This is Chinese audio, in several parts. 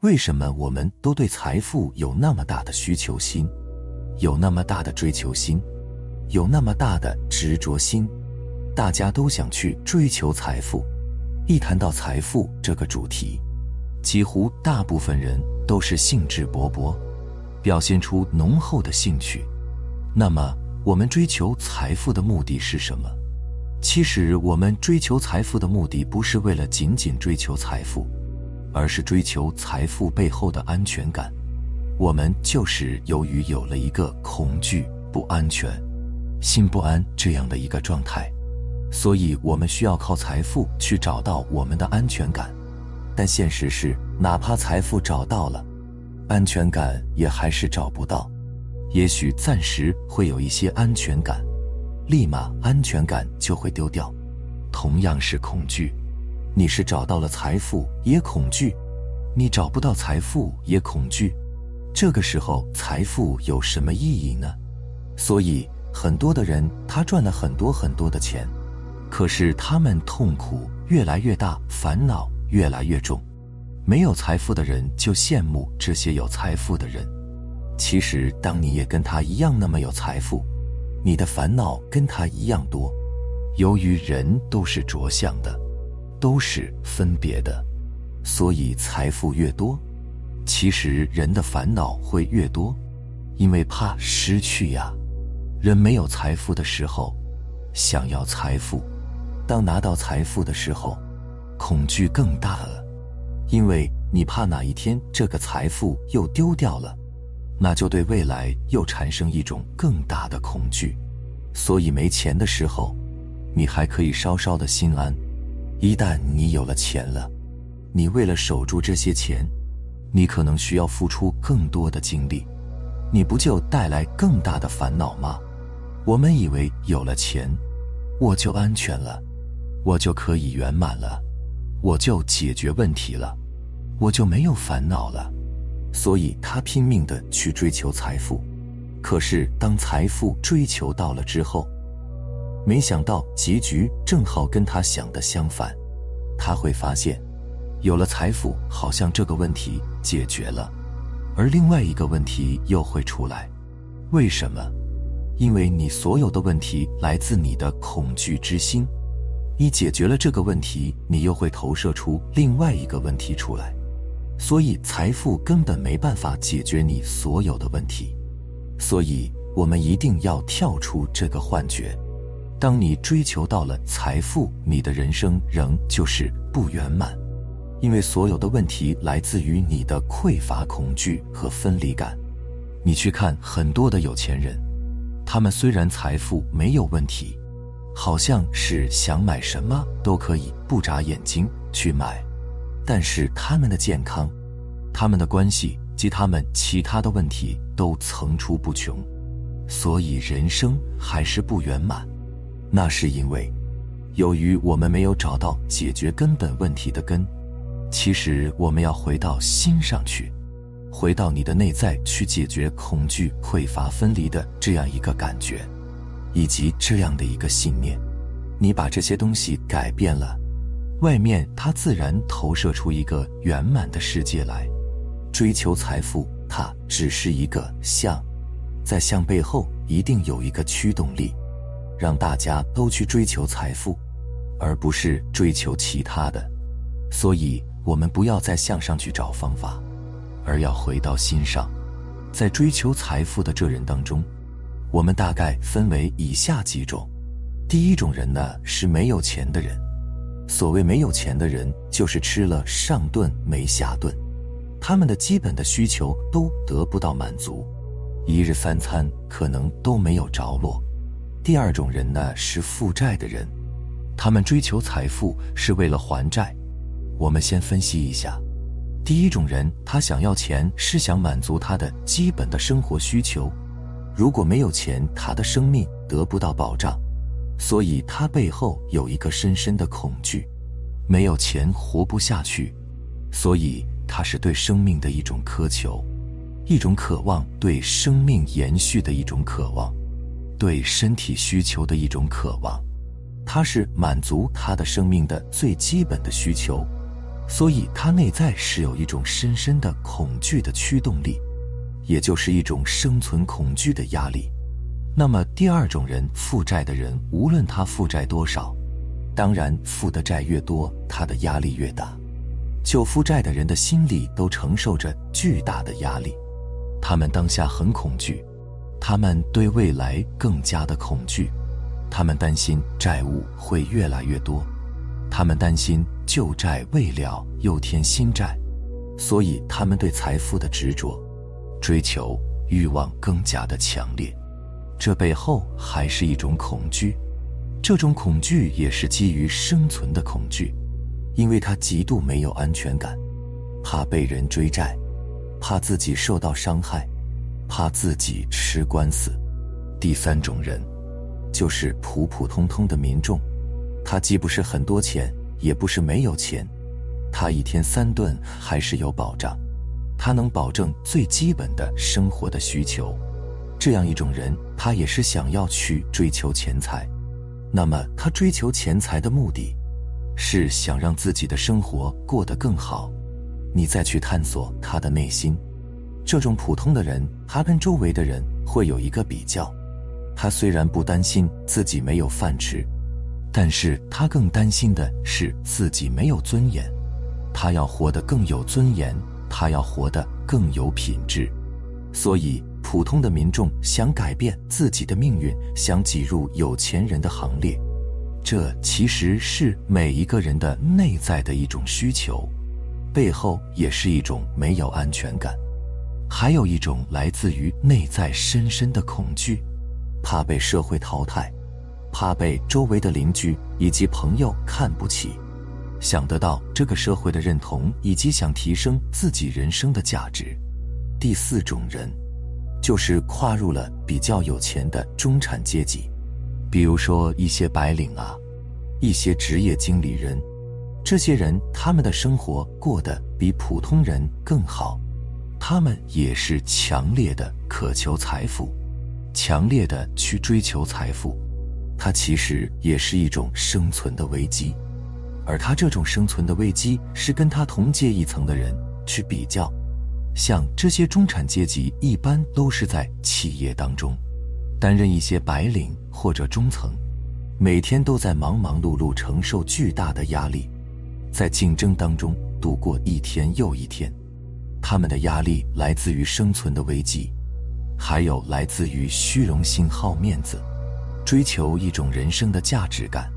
为什么我们都对财富有那么大的需求心，有那么大的追求心，有那么大的执着心？大家都想去追求财富。一谈到财富这个主题，几乎大部分人都是兴致勃勃，表现出浓厚的兴趣。那么，我们追求财富的目的是什么？其实，我们追求财富的目的不是为了仅仅追求财富。而是追求财富背后的安全感，我们就是由于有了一个恐惧、不安全、心不安这样的一个状态，所以我们需要靠财富去找到我们的安全感。但现实是，哪怕财富找到了，安全感也还是找不到。也许暂时会有一些安全感，立马安全感就会丢掉。同样是恐惧。你是找到了财富也恐惧，你找不到财富也恐惧，这个时候财富有什么意义呢？所以很多的人他赚了很多很多的钱，可是他们痛苦越来越大，烦恼越来越重。没有财富的人就羡慕这些有财富的人，其实当你也跟他一样那么有财富，你的烦恼跟他一样多。由于人都是着相的。都是分别的，所以财富越多，其实人的烦恼会越多，因为怕失去呀。人没有财富的时候，想要财富；当拿到财富的时候，恐惧更大了，因为你怕哪一天这个财富又丢掉了，那就对未来又产生一种更大的恐惧。所以没钱的时候，你还可以稍稍的心安。一旦你有了钱了，你为了守住这些钱，你可能需要付出更多的精力，你不就带来更大的烦恼吗？我们以为有了钱，我就安全了，我就可以圆满了，我就解决问题了，我就没有烦恼了，所以他拼命的去追求财富。可是当财富追求到了之后，没想到结局正好跟他想的相反，他会发现，有了财富，好像这个问题解决了，而另外一个问题又会出来。为什么？因为你所有的问题来自你的恐惧之心，你解决了这个问题，你又会投射出另外一个问题出来，所以财富根本没办法解决你所有的问题。所以我们一定要跳出这个幻觉。当你追求到了财富，你的人生仍就是不圆满，因为所有的问题来自于你的匮乏恐惧和分离感。你去看很多的有钱人，他们虽然财富没有问题，好像是想买什么都可以不眨眼睛去买，但是他们的健康、他们的关系及他们其他的问题都层出不穷，所以人生还是不圆满。那是因为，由于我们没有找到解决根本问题的根。其实，我们要回到心上去，回到你的内在去解决恐惧、匮乏、分离的这样一个感觉，以及这样的一个信念。你把这些东西改变了，外面它自然投射出一个圆满的世界来。追求财富，它只是一个相，在相背后一定有一个驱动力。让大家都去追求财富，而不是追求其他的。所以，我们不要再向上去找方法，而要回到心上。在追求财富的这人当中，我们大概分为以下几种。第一种人呢，是没有钱的人。所谓没有钱的人，就是吃了上顿没下顿，他们的基本的需求都得不到满足，一日三餐可能都没有着落。第二种人呢是负债的人，他们追求财富是为了还债。我们先分析一下，第一种人他想要钱是想满足他的基本的生活需求，如果没有钱，他的生命得不到保障，所以他背后有一个深深的恐惧，没有钱活不下去，所以他是对生命的一种苛求，一种渴望，对生命延续的一种渴望。对身体需求的一种渴望，它是满足他的生命的最基本的需求，所以他内在是有一种深深的恐惧的驱动力，也就是一种生存恐惧的压力。那么第二种人，负债的人，无论他负债多少，当然负的债越多，他的压力越大。就负债的人的心里都承受着巨大的压力，他们当下很恐惧，他们对未来更加的恐惧，他们担心债务会越来越多，他们担心旧债未了又添新债，所以他们对财富的执着、追求、欲望更加的强烈。这背后还是一种恐惧，这种恐惧也是基于生存的恐惧。因为他极度没有安全感，怕被人追债，怕自己受到伤害，怕自己吃官司。第三种人，就是普普通通的民众，他既不是很多钱，也不是没有钱，他一天三顿还是有保障，他能保证最基本的生活的需求。这样一种人，他也是想要去追求钱财，那么他追求钱财的目的。是想让自己的生活过得更好，你再去探索他的内心。这种普通的人，他跟周围的人会有一个比较。他虽然不担心自己没有饭吃，但是他更担心的是自己没有尊严。他要活得更有尊严，他要活得更有品质。所以，普通的民众想改变自己的命运，想挤入有钱人的行列。这其实是每一个人的内在的一种需求，背后也是一种没有安全感，还有一种来自于内在深深的恐惧，怕被社会淘汰，怕被周围的邻居以及朋友看不起，想得到这个社会的认同，以及想提升自己人生的价值。第四种人，就是跨入了比较有钱的中产阶级。比如说一些白领啊，一些职业经理人，这些人他们的生活过得比普通人更好，他们也是强烈的渴求财富，强烈的去追求财富，它其实也是一种生存的危机，而他这种生存的危机是跟他同阶一层的人去比较，像这些中产阶级一般都是在企业当中。担任一些白领或者中层，每天都在忙忙碌碌，承受巨大的压力，在竞争当中度过一天又一天。他们的压力来自于生存的危机，还有来自于虚荣心、好面子，追求一种人生的价值感，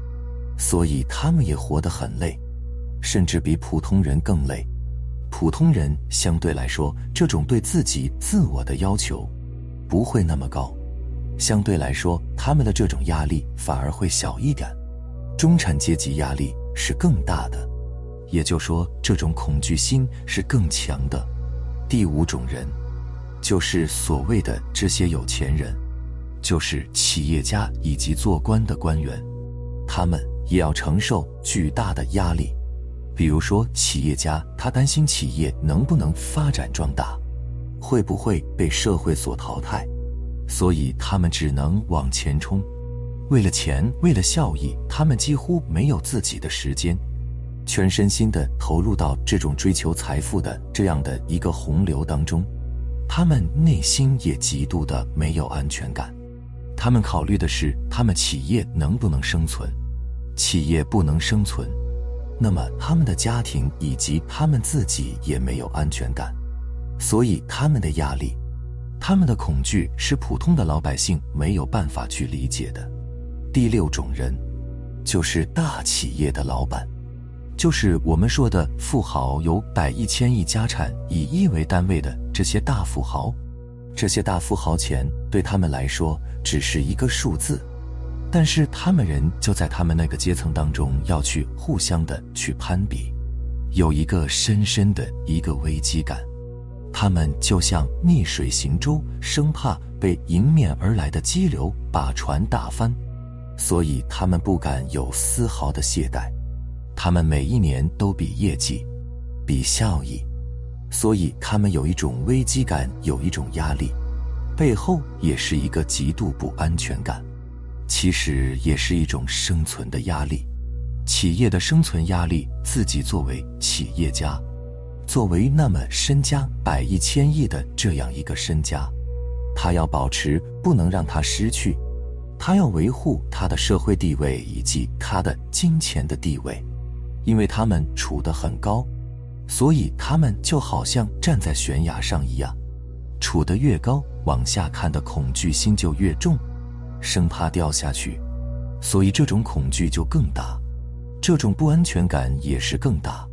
所以他们也活得很累，甚至比普通人更累。普通人相对来说，这种对自己自我的要求不会那么高。相对来说，他们的这种压力反而会小一点，中产阶级压力是更大的，也就说，这种恐惧心是更强的。第五种人，就是所谓的这些有钱人，就是企业家以及做官的官员，他们也要承受巨大的压力。比如说，企业家他担心企业能不能发展壮大，会不会被社会所淘汰。所以他们只能往前冲，为了钱，为了效益，他们几乎没有自己的时间，全身心的投入到这种追求财富的这样的一个洪流当中。他们内心也极度的没有安全感，他们考虑的是他们企业能不能生存，企业不能生存，那么他们的家庭以及他们自己也没有安全感，所以他们的压力。他们的恐惧是普通的老百姓没有办法去理解的。第六种人，就是大企业的老板，就是我们说的富豪，有百亿、千亿家产，以亿为单位的这些大富豪。这些大富豪钱对他们来说只是一个数字，但是他们人就在他们那个阶层当中要去互相的去攀比，有一个深深的一个危机感。他们就像逆水行舟，生怕被迎面而来的激流把船打翻，所以他们不敢有丝毫的懈怠。他们每一年都比业绩，比效益，所以他们有一种危机感，有一种压力，背后也是一个极度不安全感，其实也是一种生存的压力。企业的生存压力，自己作为企业家，作为那么身家百亿、千亿的这样一个身家，他要保持，不能让他失去，他要维护他的社会地位以及他的金钱的地位，因为他们处得很高，所以他们就好像站在悬崖上一样，处得越高，往下看的恐惧心就越重，生怕掉下去，所以这种恐惧就更大。这种不安全感也是更大，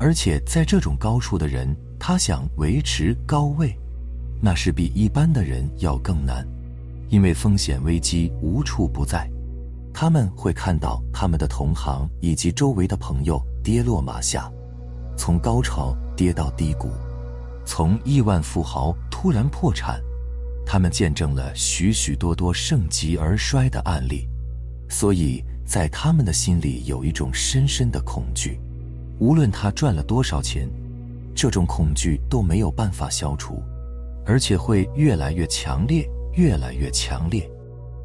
而且在这种高处的人，他想维持高位，那是比一般的人要更难，因为风险危机无处不在。他们会看到他们的同行以及周围的朋友跌落马下，从高潮跌到低谷，从亿万富豪突然破产，他们见证了许许多多盛极而衰的案例，所以。在他们的心里有一种深深的恐惧，无论他赚了多少钱，这种恐惧都没有办法消除，而且会越来越强烈，越来越强烈。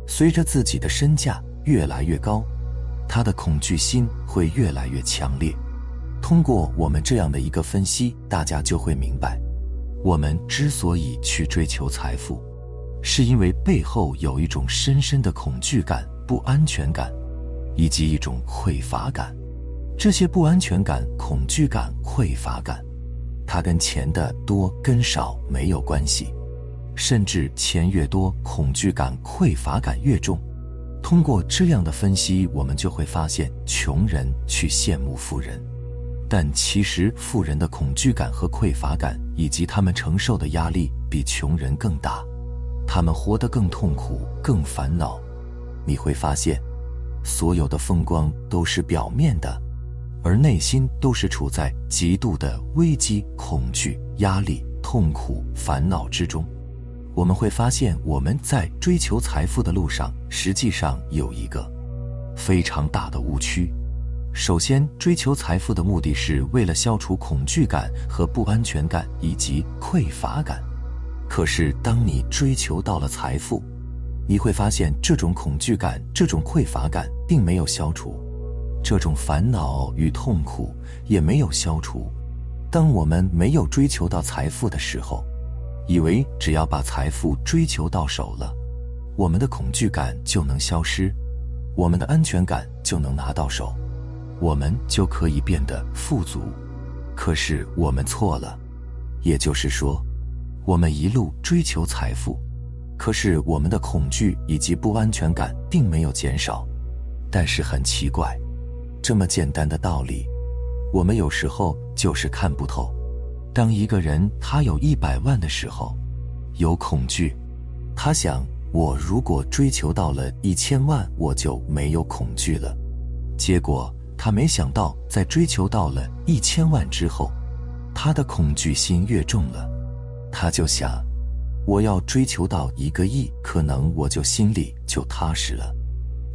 随着自己的身价越来越高，他的恐惧心会越来越强烈。通过我们这样的一个分析，大家就会明白，我们之所以去追求财富，是因为背后有一种深深的恐惧感、不安全感。以及一种匮乏感，这些不安全感、恐惧感、匮乏感，它跟钱的多跟少没有关系，甚至钱越多，恐惧感、匮乏感越重。通过这样的分析，我们就会发现，穷人去羡慕富人，但其实富人的恐惧感和匮乏感，以及他们承受的压力比穷人更大，他们活得更痛苦、更烦恼。你会发现。所有的风光都是表面的，而内心都是处在极度的危机、恐惧、压力、痛苦、烦恼之中。我们会发现，我们在追求财富的路上，实际上有一个非常大的误区。首先，追求财富的目的是为了消除恐惧感和不安全感以及匮乏感。可是，当你追求到了财富，你会发现，这种恐惧感、这种匮乏感并没有消除，这种烦恼与痛苦也没有消除。当我们没有追求到财富的时候，以为只要把财富追求到手了，我们的恐惧感就能消失，我们的安全感就能拿到手，我们就可以变得富足。可是我们错了，也就是说，我们一路追求财富。可是我们的恐惧以及不安全感并没有减少，但是很奇怪，这么简单的道理，我们有时候就是看不透。当一个人他有一百万的时候，有恐惧，他想我如果追求到了一千万，我就没有恐惧了。结果他没想到，在追求到了一千万之后，他的恐惧心越重了，他就想。我要追求到一个亿，可能我就心里就踏实了。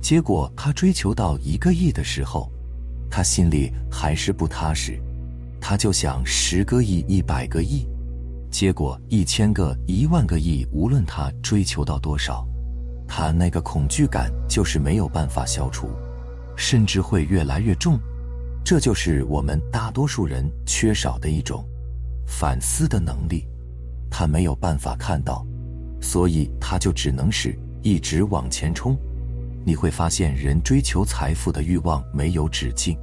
结果他追求到一个亿的时候，他心里还是不踏实，他就想十个亿、一百个亿，结果一千个、一万个亿，无论他追求到多少，他那个恐惧感就是没有办法消除，甚至会越来越重。这就是我们大多数人缺少的一种反思的能力。他没有办法看到，所以他就只能是一直往前冲。你会发现，人追求财富的欲望没有止境。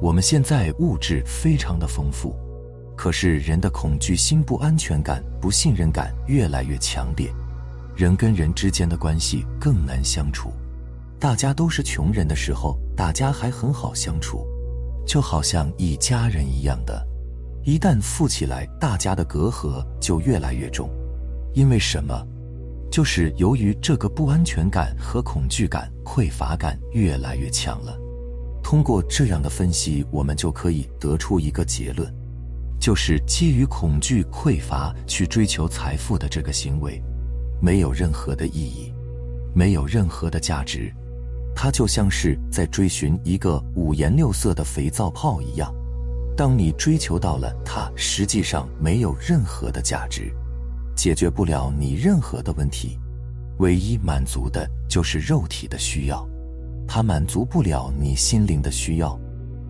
我们现在物质非常的丰富，可是人的恐惧心、不安全感、不信任感越来越强烈，人跟人之间的关系更难相处。大家都是穷人的时候，大家还很好相处，就好像一家人一样的。一旦富起来，大家的隔阂就越来越重，因为什么？就是由于这个不安全感和恐惧感、匮乏感越来越强了。通过这样的分析，我们就可以得出一个结论，就是基于恐惧、匮乏去追求财富的这个行为，没有任何的意义，没有任何的价值，它就像是在追寻一个五颜六色的肥皂泡一样。当你追求到了它，实际上没有任何的价值，解决不了你任何的问题，唯一满足的就是肉体的需要。它满足不了你心灵的需要，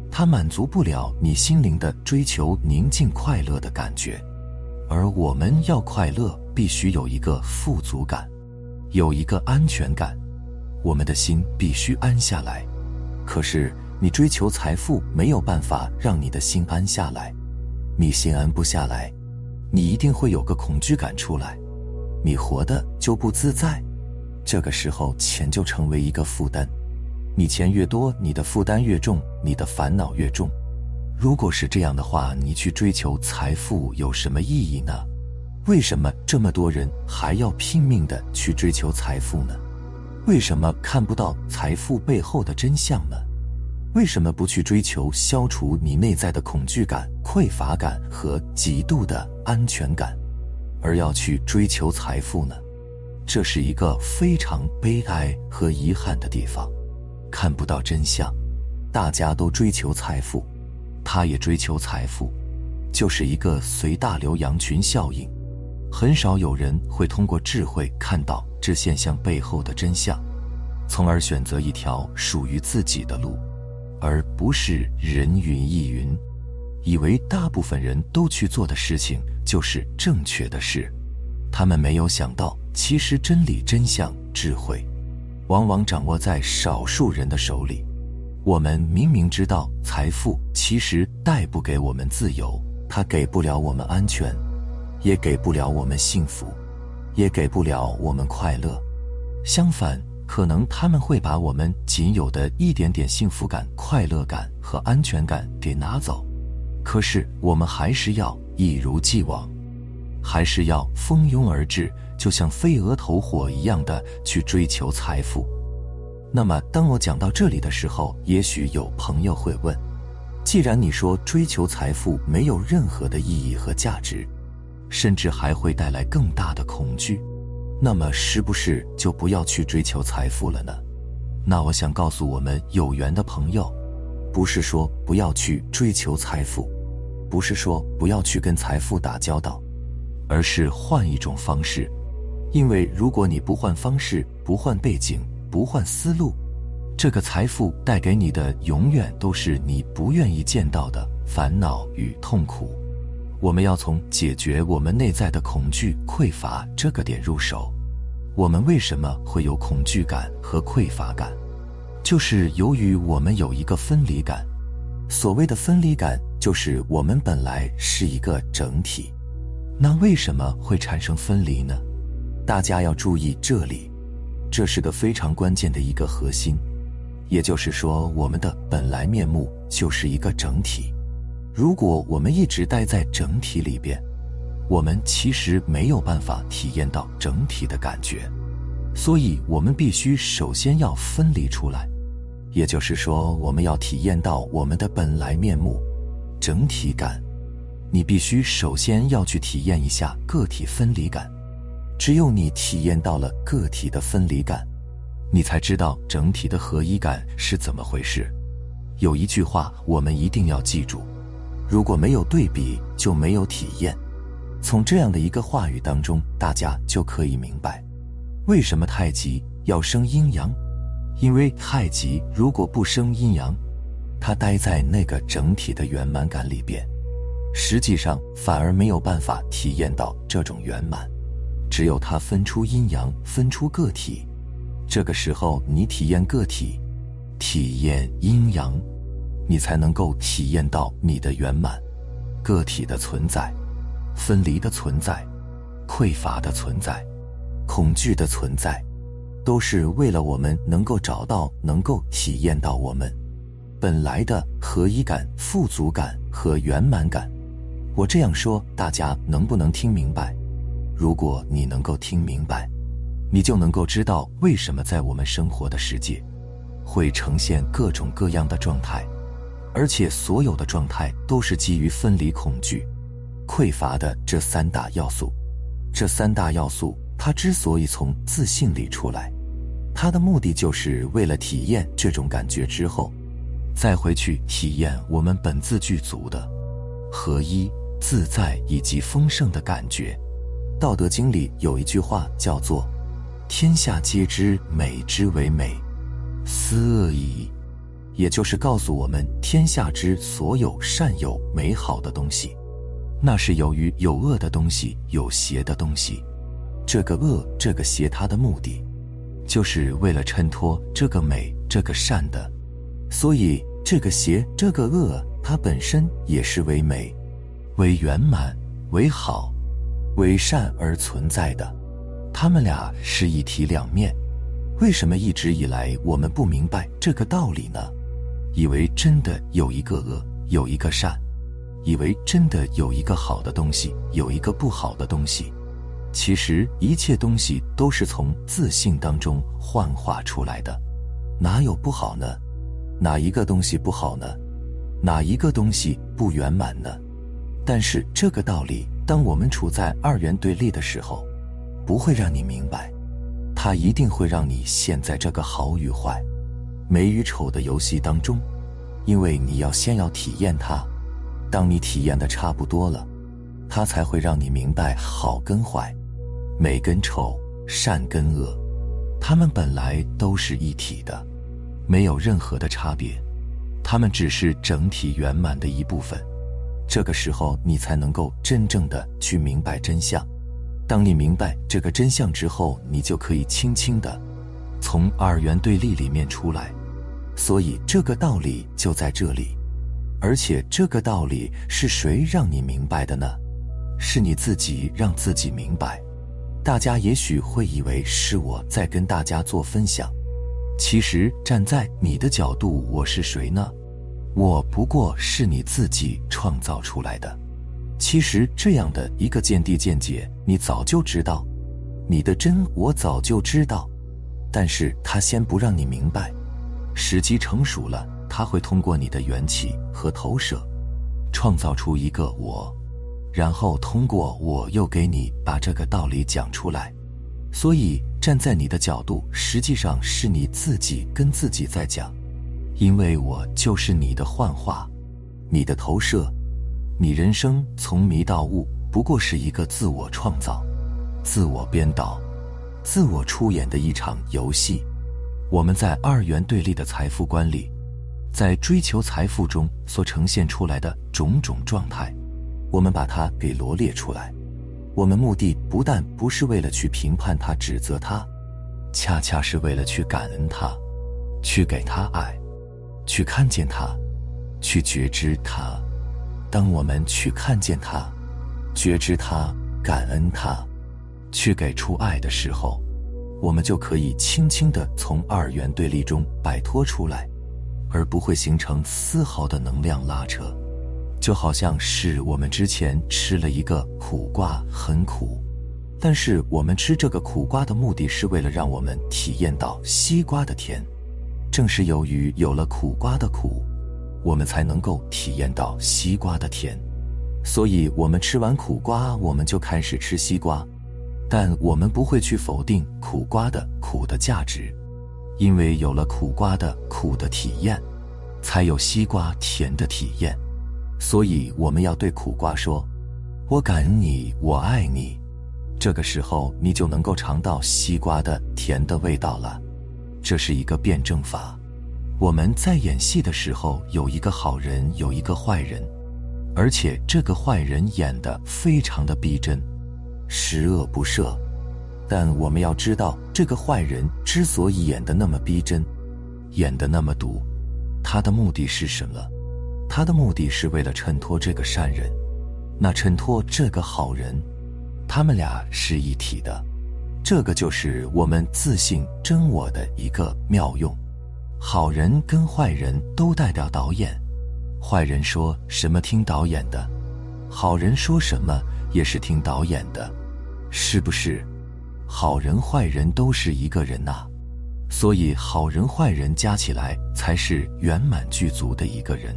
它满足不了你心灵的追求宁静快乐的感觉。而我们要快乐，必须有一个富足感，有一个安全感，我们的心必须安下来。可是你追求财富没有办法让你的心安下来，你心安不下来，你一定会有个恐惧感出来，你活的就不自在。这个时候，钱就成为一个负担。你钱越多，你的负担越重，你的烦恼越重。如果是这样的话，你去追求财富有什么意义呢？为什么这么多人还要拼命的去追求财富呢？为什么看不到财富背后的真相呢？为什么不去追求消除你内在的恐惧感、匮乏感和极度的安全感，而要去追求财富呢？这是一个非常悲哀和遗憾的地方，看不到真相，大家都追求财富，他也追求财富，就是一个随大流羊群效应。很少有人会通过智慧看到这现象背后的真相，从而选择一条属于自己的路，而不是人云亦云，以为大部分人都去做的事情就是正确的事。他们没有想到。其实，真理、真相、智慧，往往掌握在少数人的手里。我们明明知道，财富其实带不给我们自由，它给不了我们安全，也给不了我们幸福，也给不了我们快乐。相反，可能他们会把我们仅有的一点点幸福感、快乐感和安全感给拿走。可是，我们还是要一如既往，还是要蜂拥而至。就像飞蛾投火一样的去追求财富，那么当我讲到这里的时候，也许有朋友会问：既然你说追求财富没有任何的意义和价值，甚至还会带来更大的恐惧，那么是不是就不要去追求财富了呢？那我想告诉我们有缘的朋友，不是说不要去追求财富，不是说不要去跟财富打交道，而是换一种方式。因为如果你不换方式、不换背景、不换思路，这个财富带给你的永远都是你不愿意见到的烦恼与痛苦。我们要从解决我们内在的恐惧、匮乏这个点入手。我们为什么会有恐惧感和匮乏感？就是由于我们有一个分离感。所谓的分离感，就是我们本来是一个整体。那为什么会产生分离呢？大家要注意，这里，这是个非常关键的一个核心，也就是说，我们的本来面目就是一个整体。如果我们一直待在整体里边，我们其实没有办法体验到整体的感觉，所以我们必须首先要分离出来，也就是说，我们要体验到我们的本来面目，整体感。你必须首先要去体验一下个体分离感。只有你体验到了个体的分离感，你才知道整体的合一感是怎么回事。有一句话我们一定要记住：如果没有对比，就没有体验。从这样的一个话语当中，大家就可以明白，为什么太极要生阴阳。因为太极如果不生阴阳，它待在那个整体的圆满感里边，实际上反而没有办法体验到这种圆满。只有它分出阴阳，分出个体，这个时候你体验个体，体验阴阳，你才能够体验到你的圆满。个体的存在，分离的存在，匮乏的存在，恐惧的存在，都是为了我们能够找到、能够体验到我们本来的合一感、富足感和圆满感。我这样说，大家能不能听明白？如果你能够听明白，你就能够知道为什么在我们生活的世界，会呈现各种各样的状态，而且所有的状态都是基于分离、恐惧、匮乏的这三大要素。这三大要素，它之所以从自信里出来，它的目的就是为了体验这种感觉之后，再回去体验我们本自具足的合一、自在以及丰盛的感觉。道德经里有一句话叫做：“天下皆知美之为美，思恶已，也就是告诉我们，天下之所有善有美好的东西，那是由于有恶的东西，有邪的东西。这个恶，这个邪，它的目的，就是为了衬托这个美，这个善的。所以，这个邪，这个恶，它本身也是为美、为圆满、为好、为善而存在的。他们俩是一体两面。为什么一直以来我们不明白这个道理呢？以为真的有一个恶，有一个善，以为真的有一个好的东西，有一个不好的东西。其实一切东西都是从自信当中幻化出来的，哪有不好呢？哪一个东西不好呢？哪一个东西不圆满呢？但是这个道理，当我们处在二元对立的时候，不会让你明白。它一定会让你陷在这个好与坏、美与丑的游戏当中，因为你要先要体验它。当你体验的差不多了，它才会让你明白好跟坏、美跟丑、善跟恶，它们本来都是一体的，没有任何的差别，它们只是整体圆满的一部分。这个时候，你才能够真正的去明白真相。当你明白这个真相之后，你就可以轻轻的从二元对立里面出来。所以这个道理就在这里，而且这个道理是谁让你明白的呢？是你自己让自己明白。大家也许会以为是我在跟大家做分享，其实站在你的角度，我是谁呢？我不过是你自己创造出来的。其实这样的一个见地见解，你早就知道，你的真我早就知道，但是他先不让你明白，时机成熟了，他会通过你的缘起和投射，创造出一个我，然后通过我又给你把这个道理讲出来。所以站在你的角度，实际上是你自己跟自己在讲，因为我就是你的幻化，你的投射。你人生从迷到悟，不过是一个自我创造、自我编导、自我出演的一场游戏。我们在二元对立的财富观里，在追求财富中所呈现出来的种种状态，我们把它给罗列出来。我们目的不但不是为了去评判他、指责他，恰恰是为了去感恩他，去给他爱，去看见它，去觉知它。当我们去看见它，觉知它，感恩它，去给出爱的时候，我们就可以轻轻的从二元对立中摆脱出来，而不会形成丝毫的能量拉扯。就好像是我们之前吃了一个苦瓜，很苦，但是我们吃这个苦瓜的目的是为了让我们体验到西瓜的甜。正是由于有了苦瓜的苦。我们才能够体验到西瓜的甜，所以，我们吃完苦瓜，我们就开始吃西瓜，但我们不会去否定苦瓜的苦的价值，因为有了苦瓜的苦的体验，才有西瓜甜的体验。所以，我们要对苦瓜说：“我感恩你，我爱你。”这个时候，你就能够尝到西瓜的甜的味道了。这是一个辩证法。我们在演戏的时候，有一个好人，有一个坏人，而且这个坏人演的非常的逼真，十恶不赦。但我们要知道，这个坏人之所以演的那么逼真，演的那么毒，他的目的是什么？他的目的是为了衬托这个善人，那衬托这个好人，他们俩是一体的。这个就是我们自信真我的一个妙用。好人跟坏人都代表导演，坏人说什么听导演的，好人说什么也是听导演的，是不是？好人坏人都是一个人呐，所以好人坏人加起来才是圆满具足的一个人。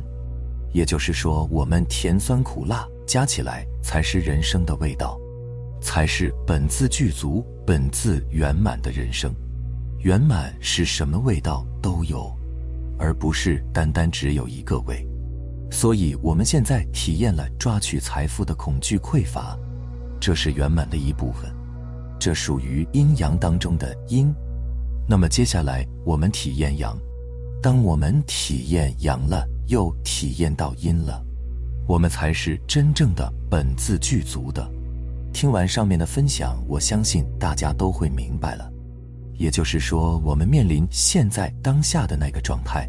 也就是说，我们甜酸苦辣加起来才是人生的味道，才是本自具足、本自圆满的人生。圆满是什么味道都有，而不是单单只有一个味。所以，我们现在体验了抓取财富的恐惧匮乏，这是圆满的一部分，这属于阴阳当中的阴，那么接下来我们体验阳，当我们体验阳了，又体验到阴了，我们才是真正的本自具足的。听完上面的分享，我相信大家都会明白了。也就是说，我们面临现在当下的那个状态，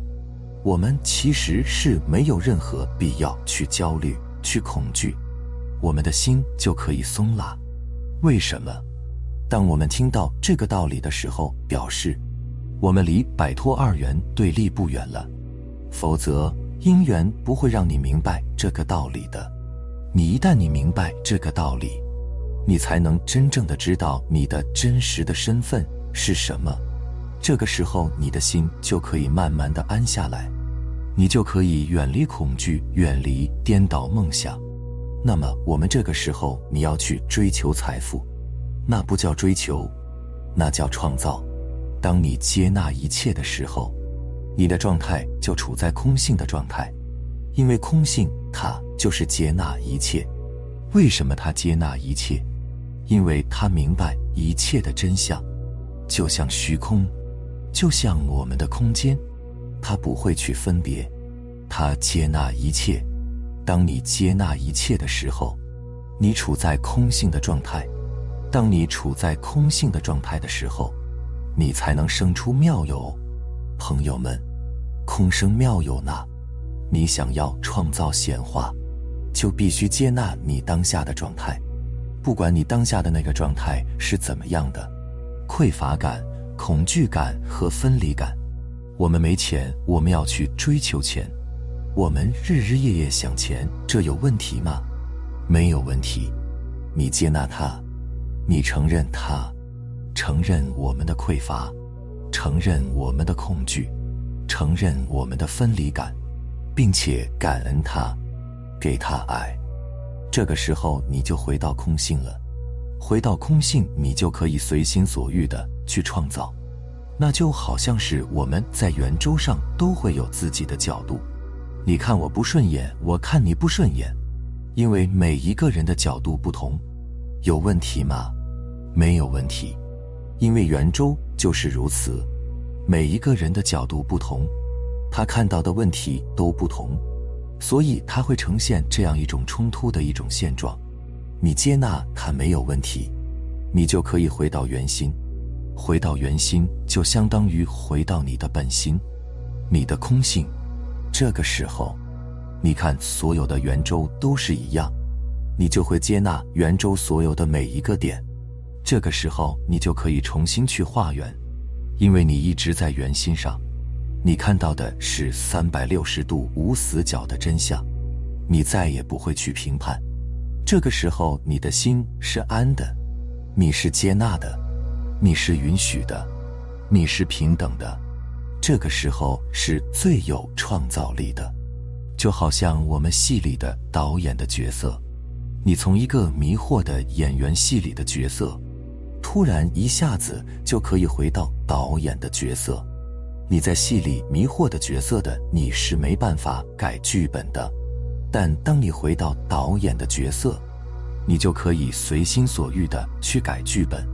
我们其实是没有任何必要去焦虑、去恐惧，我们的心就可以松了。为什么？当我们听到这个道理的时候，表示我们离摆脱二元对立不远了。否则，因缘不会让你明白这个道理的。你一旦你明白这个道理，你才能真正的知道你的真实的身份。是什么？这个时候，你的心就可以慢慢的安下来，你就可以远离恐惧，远离颠倒梦想。那么，我们这个时候你要去追求财富，那不叫追求，那叫创造。当你接纳一切的时候，你的状态就处在空性的状态，因为空性它就是接纳一切。为什么他接纳一切？因为他明白一切的真相。就像虚空，就像我们的空间，他不会去分别，他接纳一切。当你接纳一切的时候，你处在空性的状态。当你处在空性的状态的时候，你才能生出妙有。朋友们，空生妙有呢？你想要创造显化，就必须接纳你当下的状态，不管你当下的那个状态是怎么样的。匮乏感、恐惧感和分离感。我们没钱，我们要去追求钱。我们日日夜夜想钱，这有问题吗？没有问题。你接纳它，你承认它，承认我们的匮乏，承认我们的恐惧，承认我们的分离感，并且感恩它，给他爱。这个时候，你就回到空性了。回到空性，你就可以随心所欲的去创造，那就好像是我们在圆周上都会有自己的角度。你看我不顺眼，我看你不顺眼，因为每一个人的角度不同，有问题吗？没有问题，因为圆周就是如此，每一个人的角度不同，他看到的问题都不同，所以它会呈现这样一种冲突的一种现状。你接纳它没有问题，你就可以回到原心，回到原心就相当于回到你的本心，你的空性。这个时候，你看所有的圆周都是一样，你就会接纳圆周所有的每一个点。这个时候，你就可以重新去画圆，因为你一直在圆心上，你看到的是三百六十度无死角的真相，你再也不会去评判。这个时候，你的心是安的，你是接纳的，你是允许的，你是平等的。这个时候是最有创造力的，就好像我们戏里的导演的角色，你从一个迷惑的演员戏里的角色，突然一下子就可以回到导演的角色。你在戏里迷惑的角色的，你是没办法改剧本的。但当你回到导演的角色，你就可以随心所欲的去改剧本，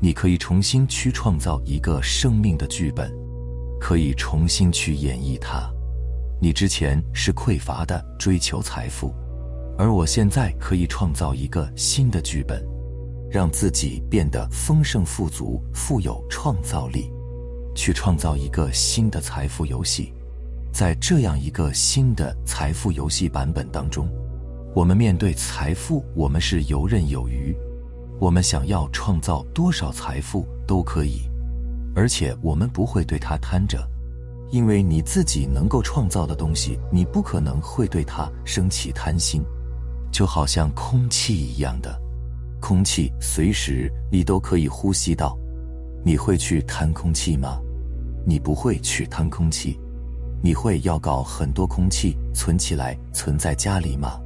你可以重新去创造一个生命的剧本，可以重新去演绎它。你之前是匮乏的追求财富，而我现在可以创造一个新的剧本，让自己变得丰盛富足、富有创造力，去创造一个新的财富游戏。在这样一个新的财富游戏版本当中，我们面对财富，我们是游刃有余。我们想要创造多少财富都可以，而且我们不会对它贪着，因为你自己能够创造的东西，你不可能会对它升起贪心。就好像空气一样的，空气随时你都可以呼吸到，你会去贪空气吗？你不会去贪空气。你会要搞很多空气存起来存在家里吗？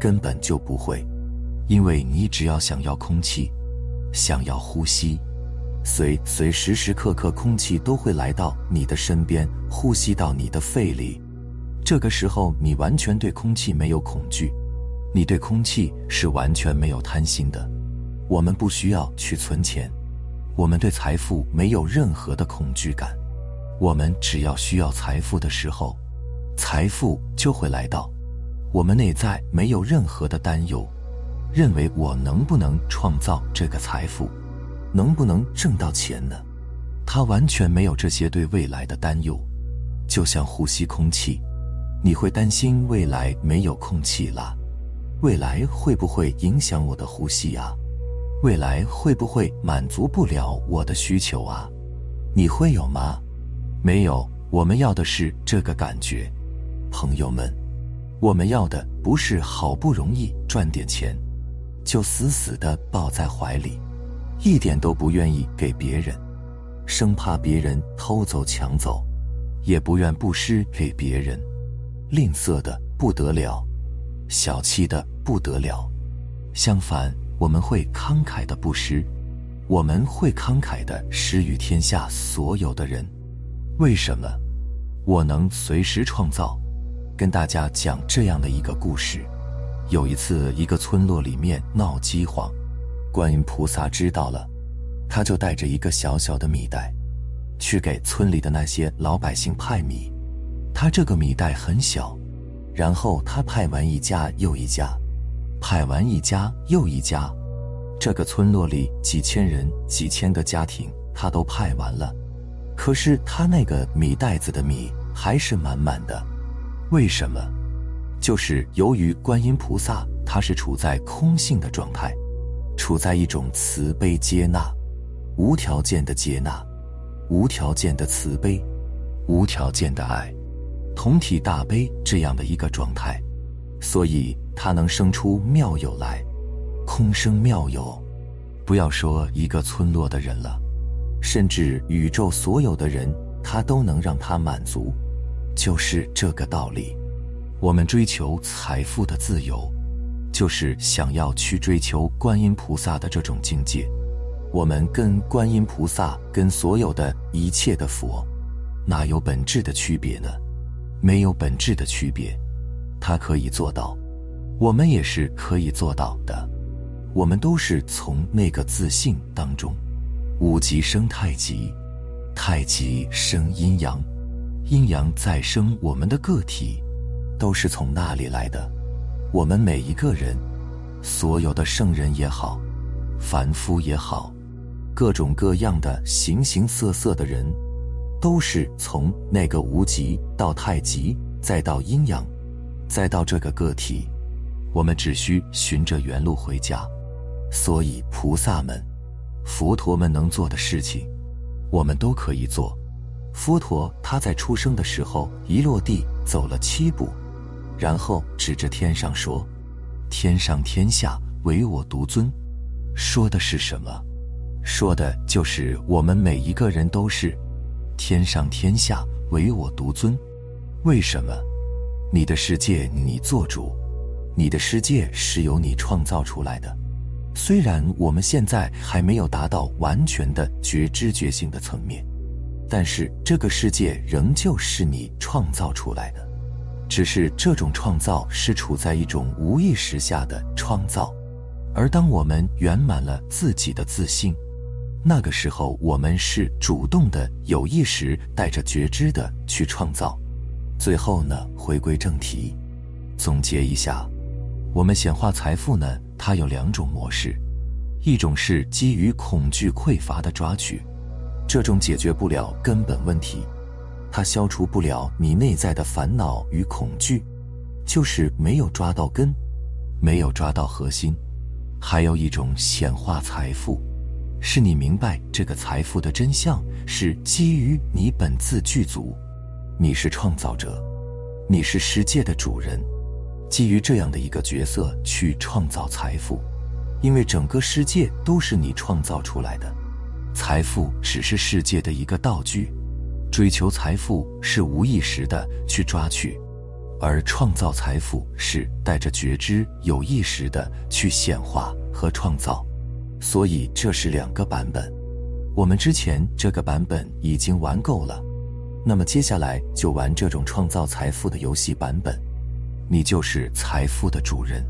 根本就不会，因为你只要想要空气，想要呼吸，随随时时刻刻空气都会来到你的身边，呼吸到你的肺里。这个时候，你完全对空气没有恐惧，你对空气是完全没有贪心的。我们不需要去存钱，我们对财富没有任何的恐惧感。我们只要需要财富的时候，财富就会来到。我们内在没有任何的担忧，认为我能不能创造这个财富，能不能挣到钱呢？他完全没有这些对未来的担忧，就像呼吸空气，你会担心未来没有空气了，未来会不会影响我的呼吸啊？未来会不会满足不了我的需求啊？你会有吗？没有。我们要的是这个感觉，朋友们，我们要的不是好不容易赚点钱，就死死的抱在怀里，一点都不愿意给别人。生怕别人偷走抢走，也不愿布施给别人，吝啬的不得了，小气的不得了。相反，我们会慷慨的布施，我们会慷慨的施予天下所有的人。为什么？我能随时创造。跟大家讲这样的一个故事：有一次，一个村落里面闹饥荒，观音菩萨知道了。他就带着一个小小的米袋，去给村里的那些老百姓派米。他这个米袋很小，然后他派完一家又一家，派完一家又一家，这个村落里几千人、几千个家庭，他都派完了。可是他那个米袋子的米还是满满的，为什么？就是由于观音菩萨他是处在空性的状态，处在一种慈悲接纳。无条件的接纳，无条件的慈悲，无条件的爱，同体大悲这样的一个状态，所以他能生出妙有来，空生妙有。不要说一个村落的人了，甚至宇宙所有的人，他都能让他满足，就是这个道理。我们追求财富的自由，就是想要去追求观音菩萨的这种境界。我们跟观音菩萨，跟所有的一切的佛，哪有本质的区别呢？没有本质的区别，他可以做到，我们也是可以做到的。我们都是从那个自信当中，五极生太极，太极生阴阳，阴阳再生我们的个体，都是从那里来的。我们每一个人，所有的圣人也好，凡夫也好。各种各样的形形色色的人，都是从那个无极到太极，再到阴阳，再到这个个体。我们只需循着原路回家。所以，菩萨们、佛陀们能做的事情，我们都可以做。佛陀他在出生的时候一落地走了七步，然后指着天上说：“天上天下唯我独尊。”说的是什么？说的就是我们每一个人都是天上天下唯我独尊。为什么？你的世界你做主，你的世界是由你创造出来的。虽然我们现在还没有达到完全的觉知觉性的层面，但是这个世界仍旧是你创造出来的，只是这种创造是处在一种无意识下的创造。而当我们圆满了自己的自信。那个时候，我们是主动的、有意识、带着觉知的去创造。最后呢，回归正题，总结一下，我们显化财富呢，它有两种模式，一种是基于恐惧匮乏的抓取，这种解决不了根本问题，它消除不了你内在的烦恼与恐惧，就是没有抓到根，没有抓到核心。还有一种显化财富。是你明白这个财富的真相，是基于你本自具足，你是创造者，你是世界的主人，基于这样的一个角色去创造财富，因为整个世界都是你创造出来的，财富只是世界的一个道具，追求财富是无意识的去抓取，而创造财富是带着觉知、有意识的去显化和创造。所以这是两个版本，我们之前这个版本已经玩够了，那么接下来就玩这种创造财富的游戏版本，你就是财富的主人。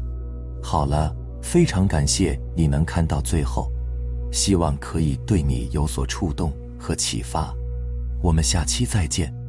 好了，非常感谢你能看到最后，希望可以对你有所触动和启发。我们下期再见。